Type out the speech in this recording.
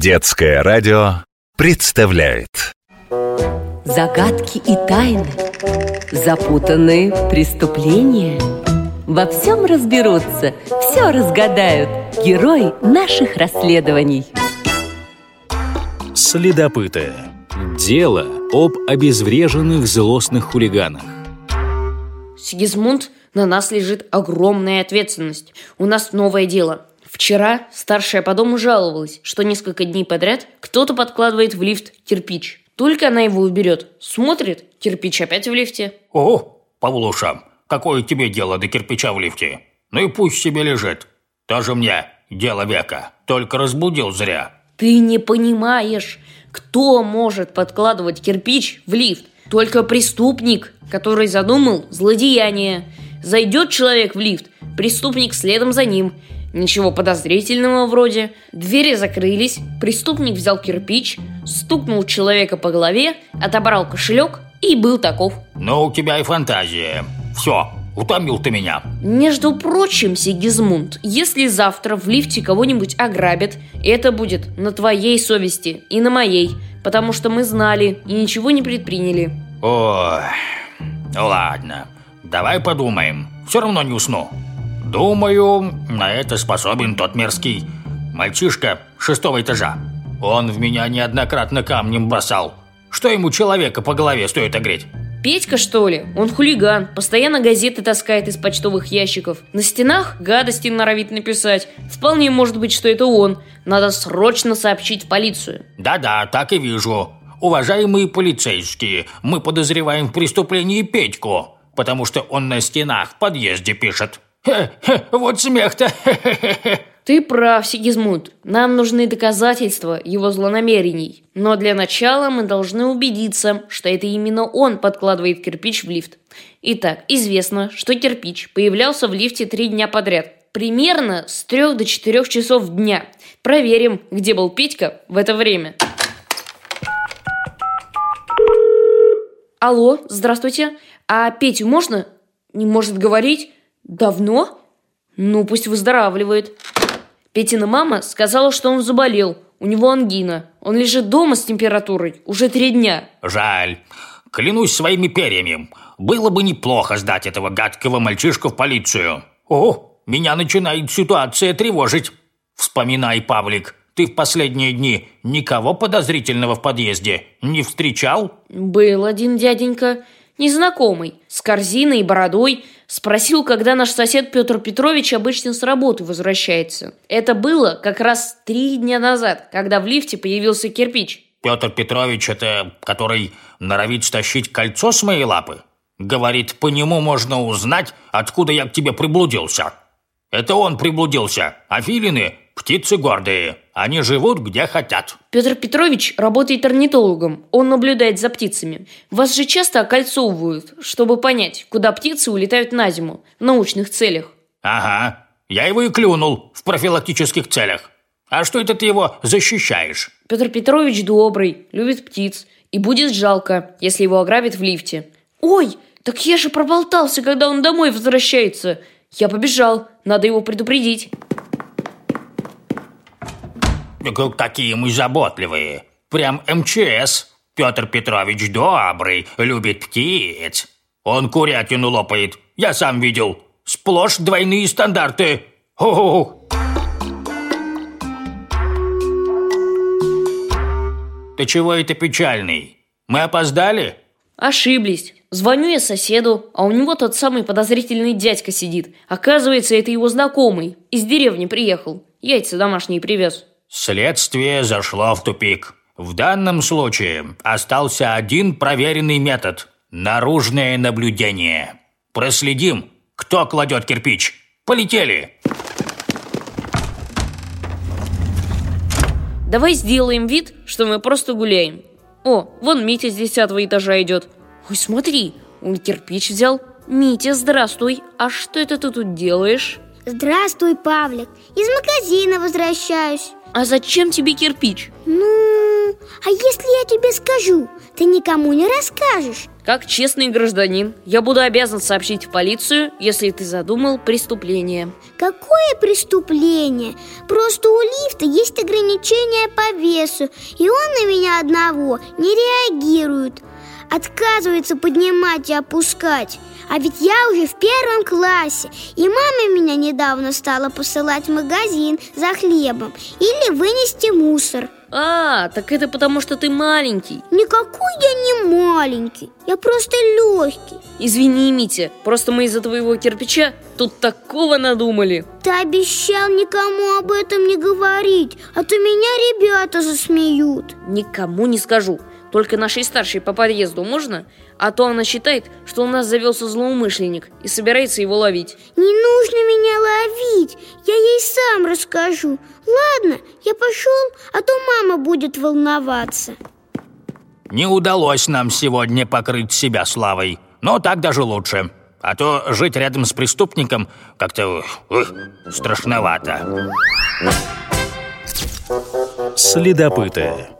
Детское радио представляет Загадки и тайны Запутанные преступления Во всем разберутся, все разгадают Герои наших расследований Следопыты. Дело об обезвреженных злостных хулиганах. Сигизмунд, на нас лежит огромная ответственность. У нас новое дело. Вчера старшая по дому жаловалась, что несколько дней подряд кто-то подкладывает в лифт кирпич. Только она его уберет, смотрит, кирпич опять в лифте. О, Павлуша, какое тебе дело до кирпича в лифте? Ну и пусть себе лежит. Тоже мне дело века. Только разбудил зря. Ты не понимаешь, кто может подкладывать кирпич в лифт? Только преступник, который задумал злодеяние. Зайдет человек в лифт, преступник следом за ним. Ничего подозрительного вроде. Двери закрылись, преступник взял кирпич, стукнул человека по голове, отобрал кошелек и был таков. Ну, у тебя и фантазия. Все, утомил ты меня. Между прочим, Сигизмунд, если завтра в лифте кого-нибудь ограбят, это будет на твоей совести и на моей, потому что мы знали и ничего не предприняли. Ой, ладно, давай подумаем. Все равно не усну. Думаю, на это способен тот мерзкий мальчишка шестого этажа. Он в меня неоднократно камнем бросал. Что ему человека по голове стоит огреть? Петька, что ли? Он хулиган, постоянно газеты таскает из почтовых ящиков. На стенах гадости норовит написать. Вполне может быть, что это он. Надо срочно сообщить в полицию. Да-да, так и вижу. Уважаемые полицейские, мы подозреваем в преступлении Петьку, потому что он на стенах в подъезде пишет. Хе-хе, вот смех-то. Ты прав, Сигизмунд. Нам нужны доказательства его злонамерений. Но для начала мы должны убедиться, что это именно он подкладывает кирпич в лифт. Итак, известно, что кирпич появлялся в лифте три дня подряд. Примерно с трех до четырех часов дня. Проверим, где был Петька в это время. Алло, здравствуйте. А Петю можно? Не может говорить? Давно? Ну, пусть выздоравливает. Петина мама сказала, что он заболел. У него ангина. Он лежит дома с температурой уже три дня. Жаль. Клянусь своими перьями. Было бы неплохо сдать этого гадкого мальчишку в полицию. О, меня начинает ситуация тревожить. Вспоминай, Павлик, ты в последние дни никого подозрительного в подъезде не встречал? Был один дяденька, незнакомый, с корзиной и бородой, спросил, когда наш сосед Петр Петрович обычно с работы возвращается. Это было как раз три дня назад, когда в лифте появился кирпич. Петр Петрович это который норовит стащить кольцо с моей лапы? Говорит, по нему можно узнать, откуда я к тебе приблудился. Это он приблудился, а филины – птицы гордые. Они живут где хотят. Петр Петрович работает орнитологом. Он наблюдает за птицами. Вас же часто окольцовывают, чтобы понять, куда птицы улетают на зиму в научных целях. Ага, я его и клюнул в профилактических целях. А что это ты его защищаешь? Петр Петрович добрый, любит птиц. И будет жалко, если его ограбят в лифте. Ой, так я же проболтался, когда он домой возвращается. Я побежал, надо его предупредить. Какие мы заботливые. Прям МЧС. Петр Петрович добрый, любит птиц. Он курятину лопает. Я сам видел. Сплошь двойные стандарты. Хо-хо-хо. Ты чего это печальный? Мы опоздали? Ошиблись. Звоню я соседу, а у него тот самый подозрительный дядька сидит. Оказывается, это его знакомый. Из деревни приехал. Яйца домашние привез. Следствие зашло в тупик. В данном случае остался один проверенный метод – наружное наблюдение. Проследим, кто кладет кирпич. Полетели! Давай сделаем вид, что мы просто гуляем. О, вон Митя с десятого этажа идет. Ой, смотри, он кирпич взял. Митя, здравствуй. А что это ты тут делаешь? Здравствуй, Павлик. Из магазина возвращаюсь. А зачем тебе кирпич? Ну, а если я тебе скажу, ты никому не расскажешь? Как честный гражданин, я буду обязан сообщить в полицию, если ты задумал преступление. Какое преступление? Просто у лифта есть ограничения по весу, и он на меня одного не реагирует. Отказывается поднимать и опускать. А ведь я уже в первом классе, и мама меня недавно стала посылать в магазин за хлебом или вынести мусор. А, так это потому, что ты маленький Никакой я не маленький, я просто легкий. Извини, Митя, просто мы из-за твоего кирпича тут такого надумали Ты обещал никому об этом не говорить, а то меня ребята засмеют. Никому не скажу Только нашей старшей по подъезду можно? А то она считает, что у нас завелся злоумышленник И собирается его ловить Не нужно меня ловить, я ей сам расскажу. Ладно, я пошел, а то мама будет волноваться. Не удалось нам сегодня покрыть себя славой, но так даже лучше. А то жить рядом с преступником как-то страшновато. Следопыты.